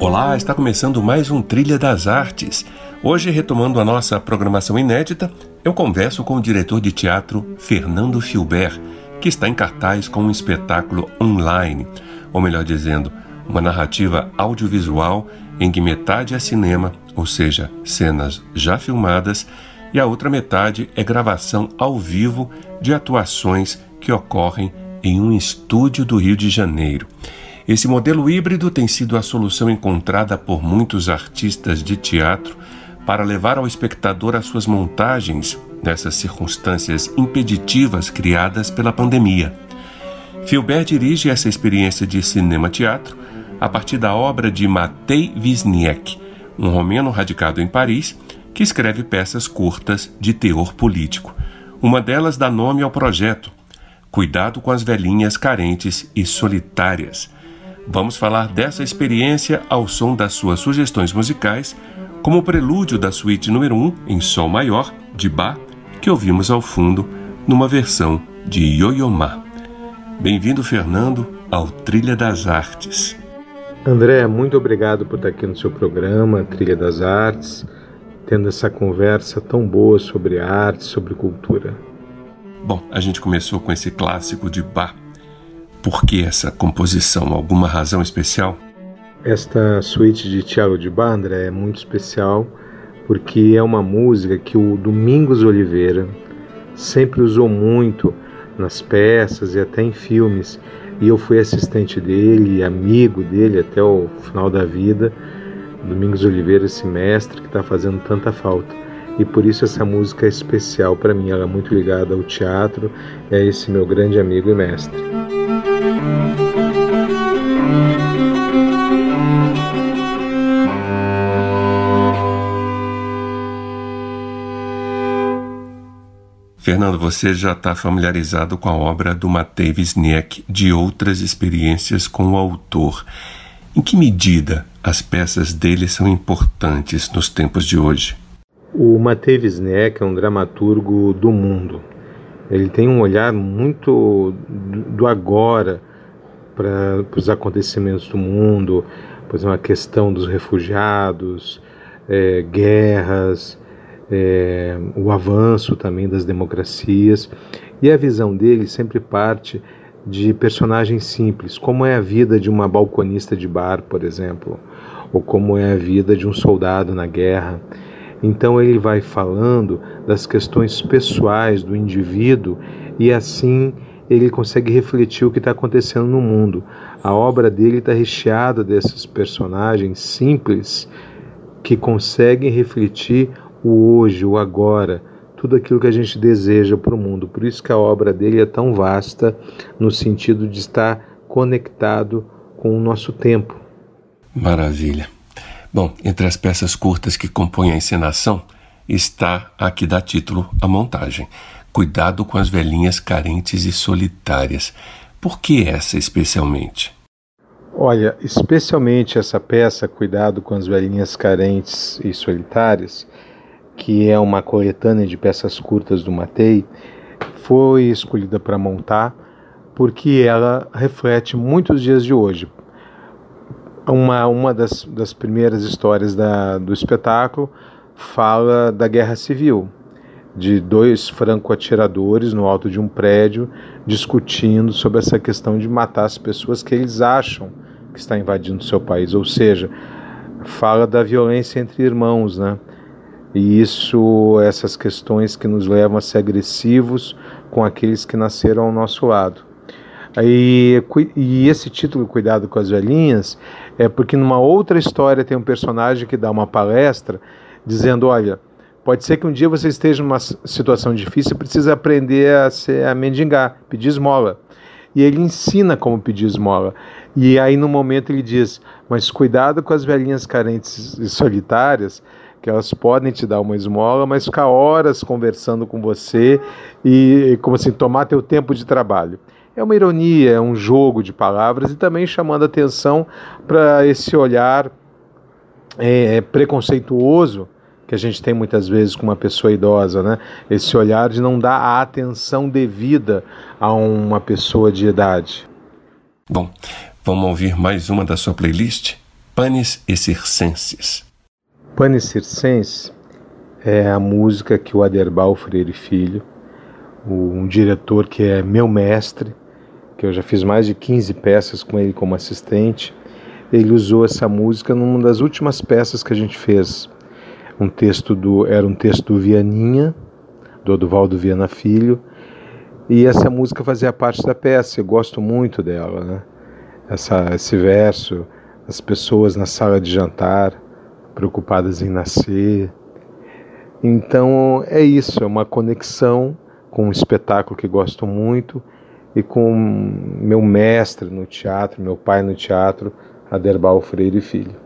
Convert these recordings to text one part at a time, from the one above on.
Olá, está começando mais um Trilha das Artes. Hoje, retomando a nossa programação inédita, eu converso com o diretor de teatro Fernando Filbert, que está em cartaz com um espetáculo online, ou melhor dizendo, uma narrativa audiovisual em que metade é cinema, ou seja, cenas já filmadas, e a outra metade é gravação ao vivo de atuações que ocorrem em um estúdio do Rio de Janeiro. Esse modelo híbrido tem sido a solução encontrada por muitos artistas de teatro para levar ao espectador as suas montagens nessas circunstâncias impeditivas criadas pela pandemia. Filbert dirige essa experiência de cinema-teatro a partir da obra de Matei Wisniewski, um romeno radicado em Paris que escreve peças curtas de teor político. Uma delas dá nome ao projeto Cuidado com as velhinhas carentes e solitárias, Vamos falar dessa experiência ao som das suas sugestões musicais, como o prelúdio da suíte número 1 em Sol maior, de Bach, que ouvimos ao fundo numa versão de Yo-Yo Ma. Bem-vindo, Fernando, ao Trilha das Artes. André, muito obrigado por estar aqui no seu programa, Trilha das Artes, tendo essa conversa tão boa sobre arte, sobre cultura. Bom, a gente começou com esse clássico de Bach por que essa composição? Alguma razão especial? Esta suíte de Thiago de Bandra é muito especial porque é uma música que o Domingos Oliveira sempre usou muito nas peças e até em filmes. E eu fui assistente dele, amigo dele até o final da vida. Domingos Oliveira, esse mestre que está fazendo tanta falta. E por isso essa música é especial para mim. Ela é muito ligada ao teatro a esse meu grande amigo e mestre. Fernando, você já está familiarizado com a obra do Matei Wisniewski de outras experiências com o autor. Em que medida as peças dele são importantes nos tempos de hoje? O Matei Wisniewski é um dramaturgo do mundo. Ele tem um olhar muito do agora para os acontecimentos do mundo, por exemplo, a questão dos refugiados, é, guerras, é, o avanço também das democracias. E a visão dele sempre parte de personagens simples, como é a vida de uma balconista de bar, por exemplo, ou como é a vida de um soldado na guerra. Então ele vai falando das questões pessoais do indivíduo e assim ele consegue refletir o que está acontecendo no mundo. A obra dele está recheada desses personagens simples que conseguem refletir o hoje, o agora, tudo aquilo que a gente deseja para o mundo. Por isso que a obra dele é tão vasta no sentido de estar conectado com o nosso tempo. Maravilha. Bom, entre as peças curtas que compõem a encenação está a que dá título à montagem. Cuidado com as velhinhas carentes e solitárias. Por que essa especialmente? Olha, especialmente essa peça, Cuidado com as Velhinhas Carentes e Solitárias, que é uma coletânea de peças curtas do Matei, foi escolhida para montar porque ela reflete muitos dias de hoje. Uma, uma das, das primeiras histórias da, do espetáculo fala da Guerra Civil, de dois franco-atiradores no alto de um prédio discutindo sobre essa questão de matar as pessoas que eles acham que está invadindo seu país, ou seja, fala da violência entre irmãos, né? E isso, essas questões que nos levam a ser agressivos com aqueles que nasceram ao nosso lado. Aí, e esse título, Cuidado com as Velhinhas, é porque numa outra história tem um personagem que dá uma palestra dizendo: olha, Pode ser que um dia você esteja numa situação difícil e precisa aprender a, ser, a mendigar, pedir esmola. E ele ensina como pedir esmola. E aí, no momento, ele diz: Mas cuidado com as velhinhas carentes e solitárias, que elas podem te dar uma esmola, mas ficar horas conversando com você e, como assim, tomar teu tempo de trabalho. É uma ironia, é um jogo de palavras e também chamando atenção para esse olhar é, preconceituoso que a gente tem muitas vezes com uma pessoa idosa, né? Esse olhar de não dar a atenção devida a uma pessoa de idade. Bom, vamos ouvir mais uma da sua playlist, Panes e Circenses. Panes Circenses é a música que o Aderbal Freire Filho, um diretor que é meu mestre, que eu já fiz mais de 15 peças com ele como assistente, ele usou essa música numa das últimas peças que a gente fez um texto do era um texto do Vianinha, do Oduvaldo Viana Filho, e essa música fazia parte da peça. Eu gosto muito dela, né? Essa, esse verso, as pessoas na sala de jantar preocupadas em nascer. Então é isso, é uma conexão com um espetáculo que gosto muito e com meu mestre no teatro, meu pai no teatro, Aderbal Freire Filho.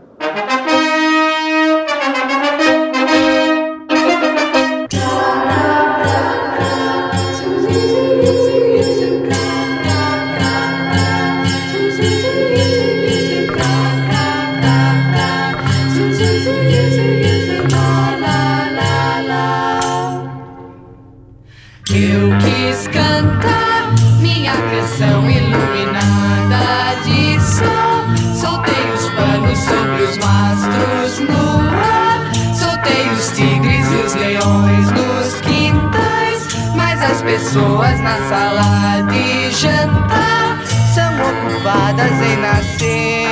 Pessoas na sala de jantar são ocupadas em nascer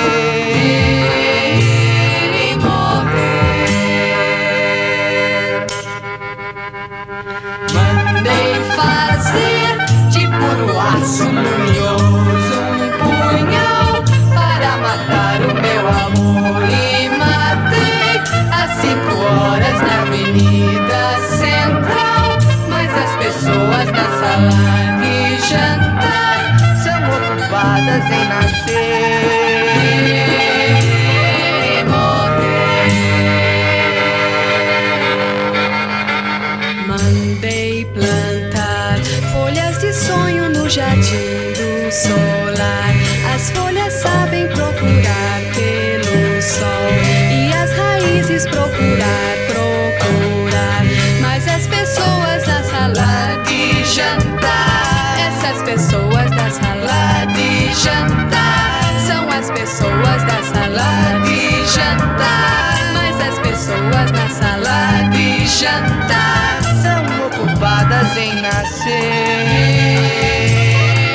e morrer. Mandei fazer de puro aço luminoso um punhal para matar o meu amor sala de jantar são ocupadas em nascer e morrer. Mandei plantar folhas de sonho no jardim do solar. As folhas sabem procurar jantar são ocupadas em nascer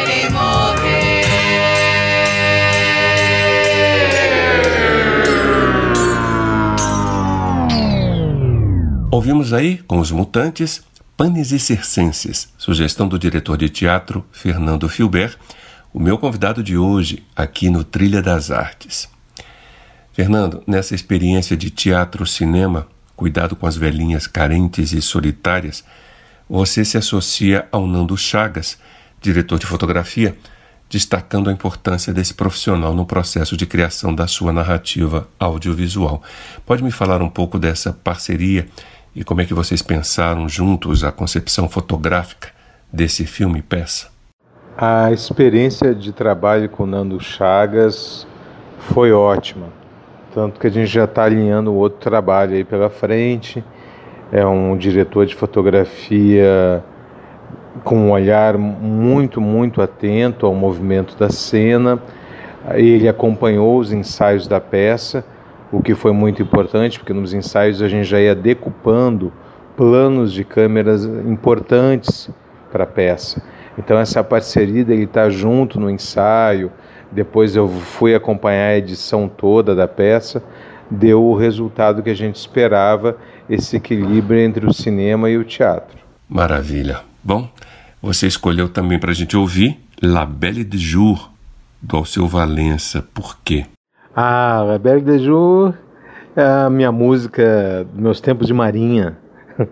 e morrer. Ouvimos aí, com os mutantes, Panes e Circenses, sugestão do diretor de teatro Fernando Filbert, o meu convidado de hoje aqui no Trilha das Artes. Fernando, nessa experiência de teatro-cinema, cuidado com as velhinhas carentes e solitárias, você se associa ao Nando Chagas, diretor de fotografia, destacando a importância desse profissional no processo de criação da sua narrativa audiovisual. Pode me falar um pouco dessa parceria e como é que vocês pensaram juntos a concepção fotográfica desse filme peça? A experiência de trabalho com Nando Chagas foi ótima, tanto que a gente já está alinhando outro trabalho aí pela frente. É um diretor de fotografia com um olhar muito, muito atento ao movimento da cena. Ele acompanhou os ensaios da peça, o que foi muito importante, porque nos ensaios a gente já ia decupando planos de câmeras importantes para a peça. Então essa parceria dele estar tá junto no ensaio, depois eu fui acompanhar a edição toda da peça, deu o resultado que a gente esperava, esse equilíbrio entre o cinema e o teatro. Maravilha. Bom, você escolheu também para a gente ouvir La Belle de Jour, do Alceu Valença. Por quê? Ah, La Belle de Jour é a minha música dos meus tempos de marinha.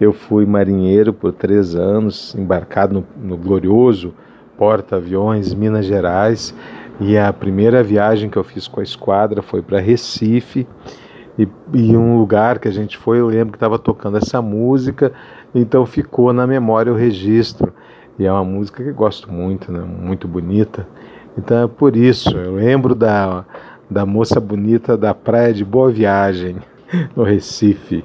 Eu fui marinheiro por três anos, embarcado no, no glorioso porta-aviões Minas Gerais, e a primeira viagem que eu fiz com a esquadra foi para Recife. E, e um lugar que a gente foi, eu lembro que estava tocando essa música, então ficou na memória o registro. E é uma música que eu gosto muito, né? muito bonita. Então é por isso, eu lembro da, da moça bonita da praia de Boa Viagem, no Recife.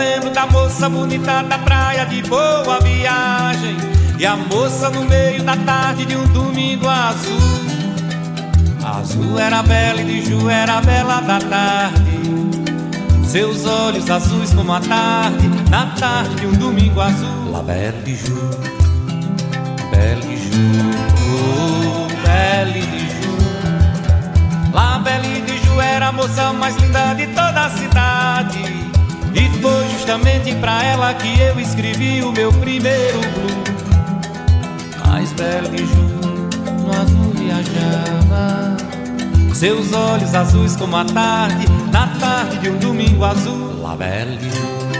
lembro da moça bonita da praia de boa viagem E a moça no meio da tarde de um domingo azul. Azul era bela e de Ju era bela da tarde. Seus olhos azuis como a tarde Na tarde de um domingo azul. La Belle de Ju. Belle de Ju. Oh, Belle de Ju. La Belle de Ju era a moça mais linda de toda a cidade justamente pra ela que eu escrevi o meu primeiro blues. Mais belo que Ju, no azul viajava. Seus olhos azuis como a tarde, na tarde de um domingo azul. La Belle Ju. moça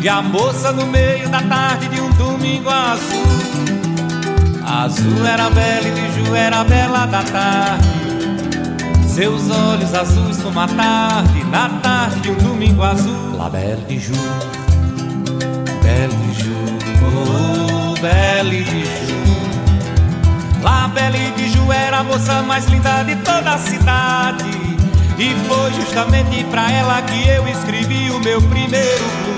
E a moça no meio da tarde de um domingo azul. Azul era bela e de Ju era bela da tarde. Seus olhos azuis como a tarde Na tarde de um domingo azul. La Belle de Ju. Belle de Ju. Oh, Belle de Ju. La Belle de Ju era a moça mais linda de toda a cidade. E foi justamente pra ela que eu escrevi o meu primeiro blues.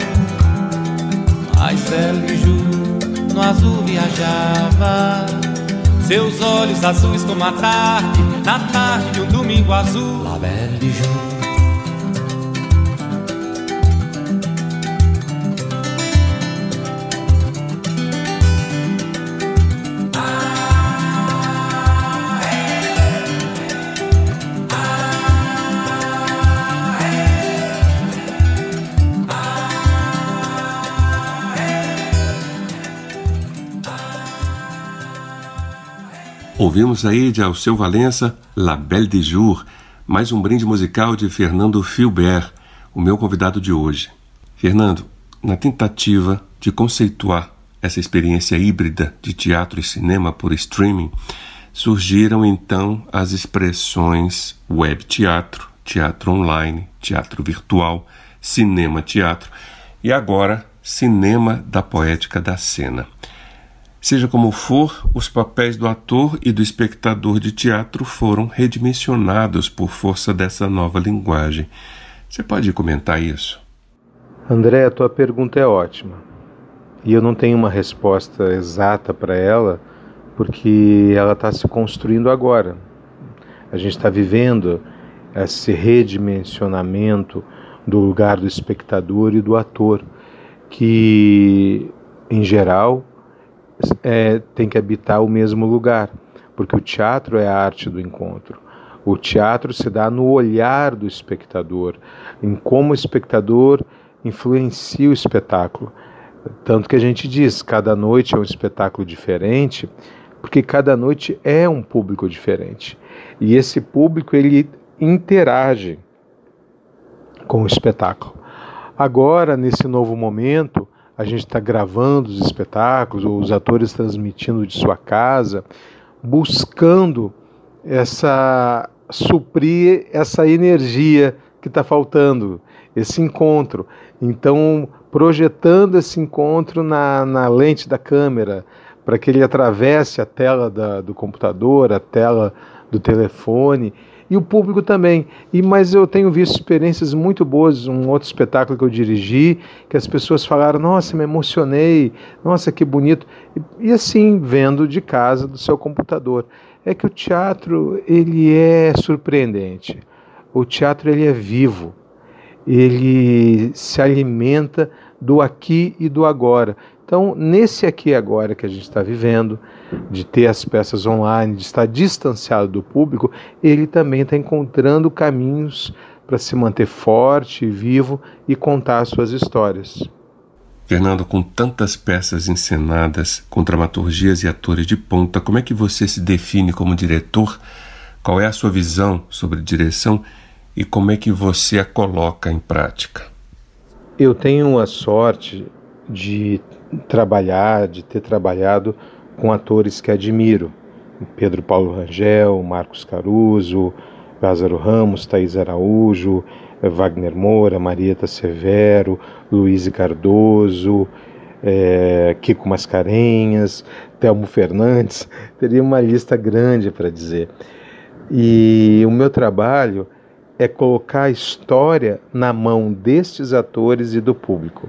Ju no azul viajava, seus olhos azuis como a tarde, na tarde de um domingo azul. La Belle Ju Ouvimos aí de Alceu Valença, La Belle de Jour, mais um brinde musical de Fernando Filbert, o meu convidado de hoje. Fernando, na tentativa de conceituar essa experiência híbrida de teatro e cinema por streaming, surgiram então as expressões web teatro, teatro online, teatro virtual, cinema teatro e agora cinema da poética da cena. Seja como for, os papéis do ator e do espectador de teatro foram redimensionados por força dessa nova linguagem. Você pode comentar isso? André, a tua pergunta é ótima. E eu não tenho uma resposta exata para ela, porque ela está se construindo agora. A gente está vivendo esse redimensionamento do lugar do espectador e do ator, que, em geral, é, tem que habitar o mesmo lugar, porque o teatro é a arte do encontro. O teatro se dá no olhar do espectador, em como o espectador influencia o espetáculo. Tanto que a gente diz, cada noite é um espetáculo diferente, porque cada noite é um público diferente. E esse público ele interage com o espetáculo. Agora, nesse novo momento, a gente está gravando os espetáculos, os atores transmitindo de sua casa, buscando essa suprir essa energia que está faltando, esse encontro. Então, projetando esse encontro na, na lente da câmera, para que ele atravesse a tela da, do computador, a tela do telefone e o público também. E mas eu tenho visto experiências muito boas, um outro espetáculo que eu dirigi, que as pessoas falaram: "Nossa, me emocionei. Nossa, que bonito". E, e assim, vendo de casa do seu computador. É que o teatro, ele é surpreendente. O teatro ele é vivo. Ele se alimenta do aqui e do agora. Então, nesse aqui agora que a gente está vivendo, de ter as peças online, de estar distanciado do público, ele também está encontrando caminhos para se manter forte, vivo e contar suas histórias. Fernando, com tantas peças encenadas, com dramaturgias e atores de ponta, como é que você se define como diretor? Qual é a sua visão sobre direção e como é que você a coloca em prática? Eu tenho a sorte de trabalhar, de ter trabalhado com atores que admiro. Pedro Paulo Rangel, Marcos Caruso, Lázaro Ramos, Thaís Araújo, Wagner Moura, Marieta Severo, Luiz Cardoso, é, Kiko Mascarenhas, Telmo Fernandes, teria uma lista grande para dizer. E o meu trabalho é colocar a história na mão destes atores e do público.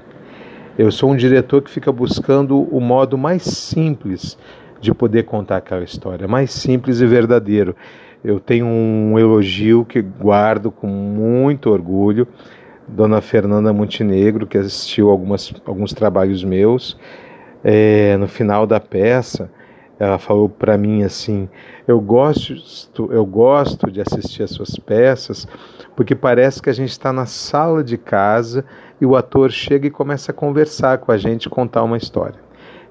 Eu sou um diretor que fica buscando o modo mais simples de poder contar aquela história, mais simples e verdadeiro. Eu tenho um elogio que guardo com muito orgulho, Dona Fernanda Montenegro, que assistiu algumas, alguns trabalhos meus. É, no final da peça, ela falou para mim assim: eu gosto, eu gosto de assistir as suas peças porque parece que a gente está na sala de casa e o ator chega e começa a conversar com a gente, contar uma história.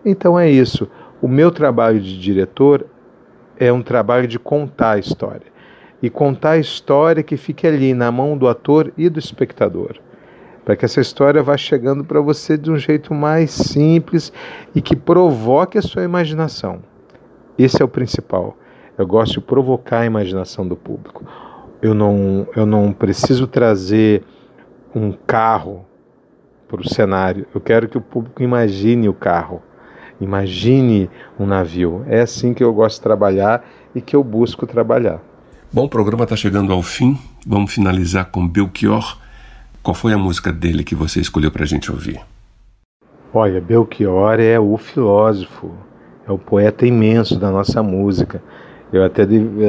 Então é isso. O meu trabalho de diretor é um trabalho de contar a história. E contar a história que fique ali na mão do ator e do espectador. Para que essa história vá chegando para você de um jeito mais simples e que provoque a sua imaginação. Esse é o principal. Eu gosto de provocar a imaginação do público. Eu não, eu não preciso trazer um carro para o cenário. Eu quero que o público imagine o carro, imagine um navio. É assim que eu gosto de trabalhar e que eu busco trabalhar. Bom, o programa está chegando ao fim. Vamos finalizar com Belchior. Qual foi a música dele que você escolheu para a gente ouvir? Olha, Belchior é o filósofo, é o poeta imenso da nossa música. Eu até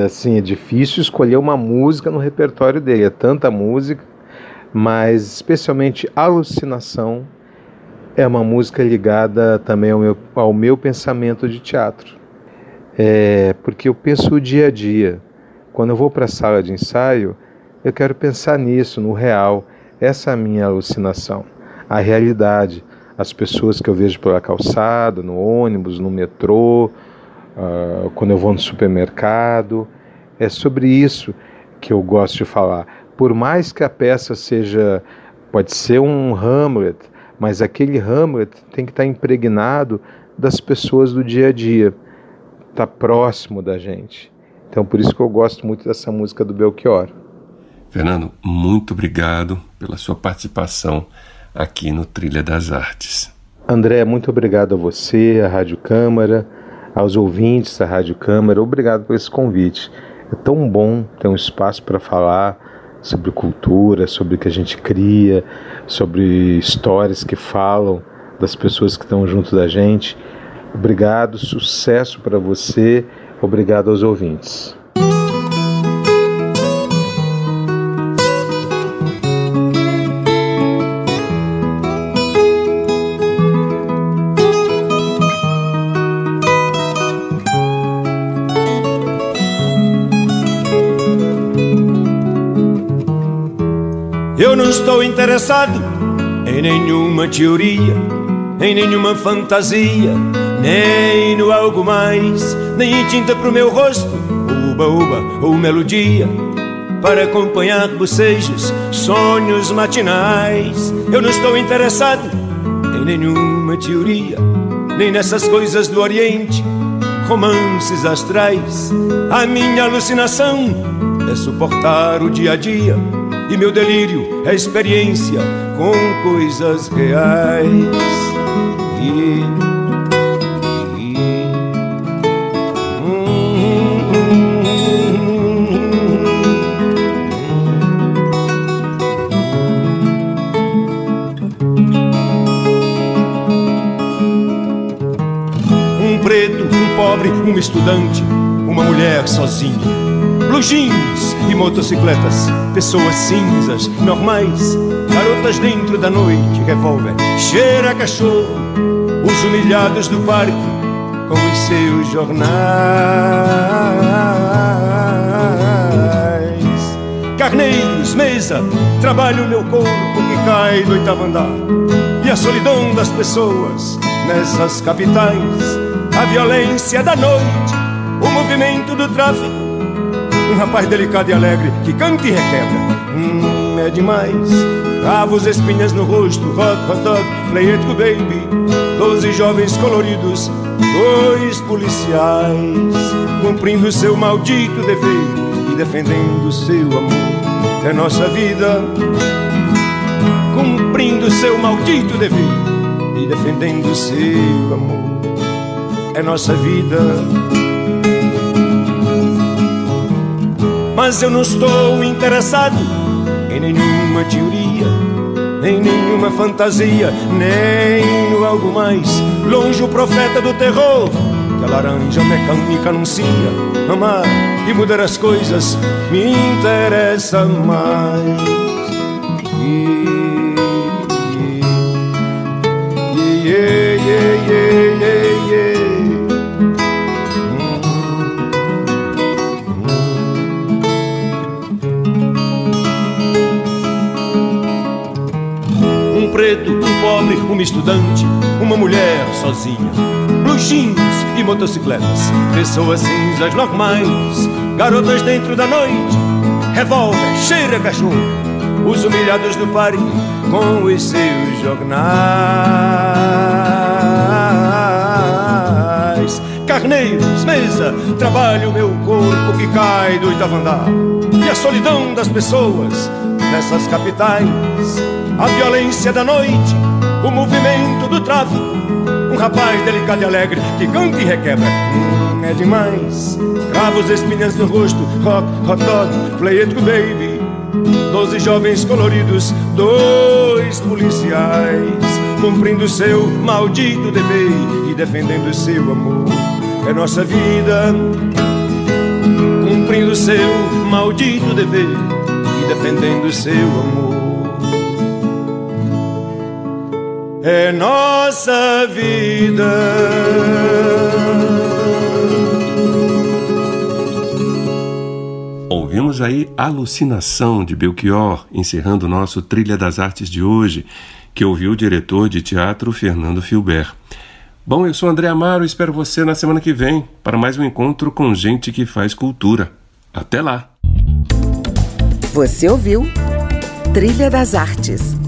assim é difícil escolher uma música no repertório dele, é tanta música mas especialmente Alucinação é uma música ligada também ao meu, ao meu pensamento de teatro. É, porque eu penso o dia a dia. Quando eu vou para a sala de ensaio, eu quero pensar nisso, no real. Essa é a minha alucinação, a realidade. As pessoas que eu vejo pela calçada, no ônibus, no metrô, uh, quando eu vou no supermercado. É sobre isso que eu gosto de falar por mais que a peça seja, pode ser um Hamlet, mas aquele Hamlet tem que estar impregnado das pessoas do dia a dia, tá próximo da gente. Então por isso que eu gosto muito dessa música do Belchior. Fernando, muito obrigado pela sua participação aqui no Trilha das Artes. André, muito obrigado a você, à Rádio Câmara, aos ouvintes da Rádio Câmara. Obrigado por esse convite. É tão bom ter um espaço para falar sobre cultura, sobre o que a gente cria, sobre histórias que falam das pessoas que estão junto da gente. Obrigado, sucesso para você, obrigado aos ouvintes. Estou interessado em nenhuma teoria, em nenhuma fantasia, nem no algo mais, nem em tinta pro meu rosto, uba uba ou melodia, para acompanhar bocejos, sonhos matinais. Eu não estou interessado em nenhuma teoria, nem nessas coisas do Oriente, romances astrais. A minha alucinação é suportar o dia a dia e meu delírio é experiência com coisas reais. E, um preto, um pobre, um estudante, uma mulher sozinha blue jeans e motocicletas, pessoas cinzas, normais, garotas dentro da noite, revólver, cheira cachorro, os humilhados do parque com os seus jornais. Carneiros, mesa, trabalho meu corpo que cai do oitavo andar. E a solidão das pessoas nessas capitais, a violência da noite, o movimento do tráfico um rapaz delicado e alegre que canta e requebra. Hum, é demais. Cravos, espinhas no rosto, hot, hot dog, play it baby. Doze jovens coloridos, dois policiais, cumprindo seu maldito dever e defendendo seu amor. É nossa vida, cumprindo seu maldito dever e defendendo seu amor. É nossa vida. Mas eu não estou interessado em nenhuma teoria, em nenhuma fantasia, nem no algo mais. Longe o profeta do terror, que a laranja mecânica anuncia. Amar e mudar as coisas me interessa mais. Yeah, preto, um pobre, uma estudante, uma mulher sozinha. Blue e motocicletas, pessoas cinzas normais, garotas dentro da noite, revólver, cheira cachorro, os humilhados do parque com os seus jornais. Carneiros, mesa, trabalho meu corpo que cai do oitavo andar. E a solidão das pessoas nessas capitais a violência da noite, o movimento do tráfico. Um rapaz delicado e alegre que canta e requebra. Hum, é demais. Cravos, espinhas no rosto, hot, hot dog, play it baby. Doze jovens coloridos, dois policiais, cumprindo seu maldito dever e defendendo seu amor. É nossa vida, cumprindo seu maldito dever e defendendo seu amor. É nossa vida. Ouvimos aí Alucinação de Belchior, encerrando o nosso Trilha das Artes de hoje, que ouviu o diretor de teatro Fernando Filber. Bom, eu sou André Amaro e espero você na semana que vem para mais um encontro com gente que faz cultura. Até lá! Você ouviu Trilha das Artes